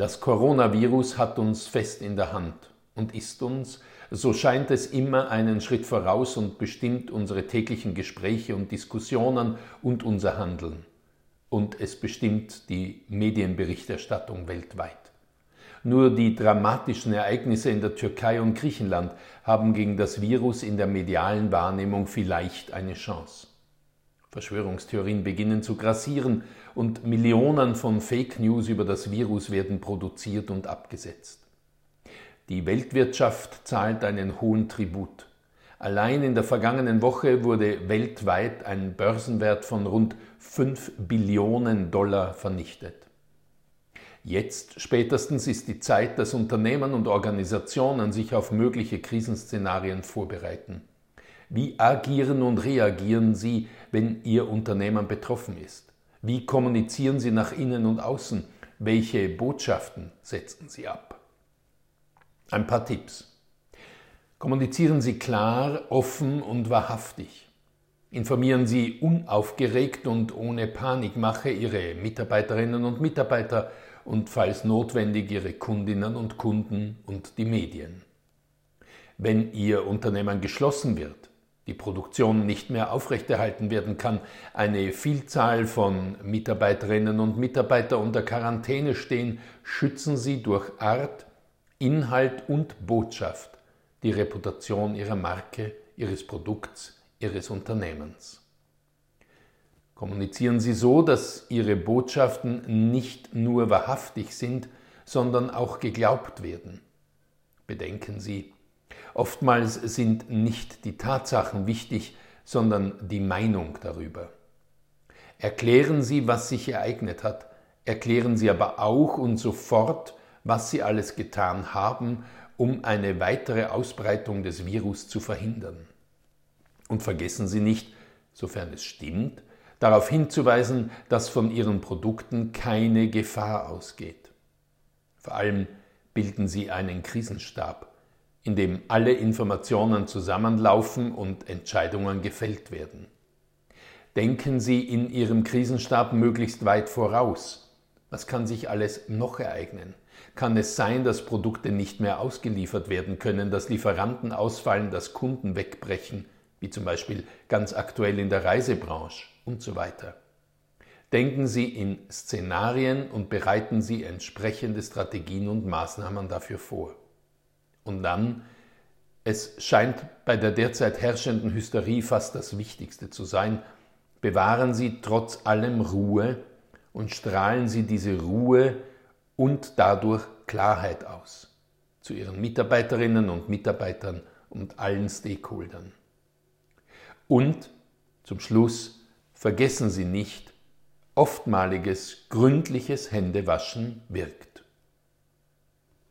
Das Coronavirus hat uns fest in der Hand und ist uns, so scheint es immer einen Schritt voraus und bestimmt unsere täglichen Gespräche und Diskussionen und unser Handeln. Und es bestimmt die Medienberichterstattung weltweit. Nur die dramatischen Ereignisse in der Türkei und Griechenland haben gegen das Virus in der medialen Wahrnehmung vielleicht eine Chance. Verschwörungstheorien beginnen zu grassieren und Millionen von Fake News über das Virus werden produziert und abgesetzt. Die Weltwirtschaft zahlt einen hohen Tribut. Allein in der vergangenen Woche wurde weltweit ein Börsenwert von rund 5 Billionen Dollar vernichtet. Jetzt spätestens ist die Zeit, dass Unternehmen und Organisationen sich auf mögliche Krisenszenarien vorbereiten. Wie agieren und reagieren Sie, wenn Ihr Unternehmen betroffen ist? Wie kommunizieren Sie nach innen und außen? Welche Botschaften setzen Sie ab? Ein paar Tipps. Kommunizieren Sie klar, offen und wahrhaftig. Informieren Sie unaufgeregt und ohne Panikmache Ihre Mitarbeiterinnen und Mitarbeiter und falls notwendig Ihre Kundinnen und Kunden und die Medien. Wenn Ihr Unternehmen geschlossen wird, die Produktion nicht mehr aufrechterhalten werden kann, eine Vielzahl von Mitarbeiterinnen und Mitarbeitern unter Quarantäne stehen, schützen Sie durch Art, Inhalt und Botschaft die Reputation Ihrer Marke, Ihres Produkts, Ihres Unternehmens. Kommunizieren Sie so, dass Ihre Botschaften nicht nur wahrhaftig sind, sondern auch geglaubt werden. Bedenken Sie, Oftmals sind nicht die Tatsachen wichtig, sondern die Meinung darüber. Erklären Sie, was sich ereignet hat, erklären Sie aber auch und sofort, was Sie alles getan haben, um eine weitere Ausbreitung des Virus zu verhindern. Und vergessen Sie nicht, sofern es stimmt, darauf hinzuweisen, dass von Ihren Produkten keine Gefahr ausgeht. Vor allem bilden Sie einen Krisenstab in dem alle Informationen zusammenlaufen und Entscheidungen gefällt werden. Denken Sie in Ihrem Krisenstab möglichst weit voraus. Was kann sich alles noch ereignen? Kann es sein, dass Produkte nicht mehr ausgeliefert werden können, dass Lieferanten ausfallen, dass Kunden wegbrechen, wie zum Beispiel ganz aktuell in der Reisebranche und so weiter? Denken Sie in Szenarien und bereiten Sie entsprechende Strategien und Maßnahmen dafür vor. Und dann, es scheint bei der derzeit herrschenden Hysterie fast das Wichtigste zu sein, bewahren Sie trotz allem Ruhe und strahlen Sie diese Ruhe und dadurch Klarheit aus zu Ihren Mitarbeiterinnen und Mitarbeitern und allen Stakeholdern. Und zum Schluss vergessen Sie nicht, oftmaliges gründliches Händewaschen wirkt.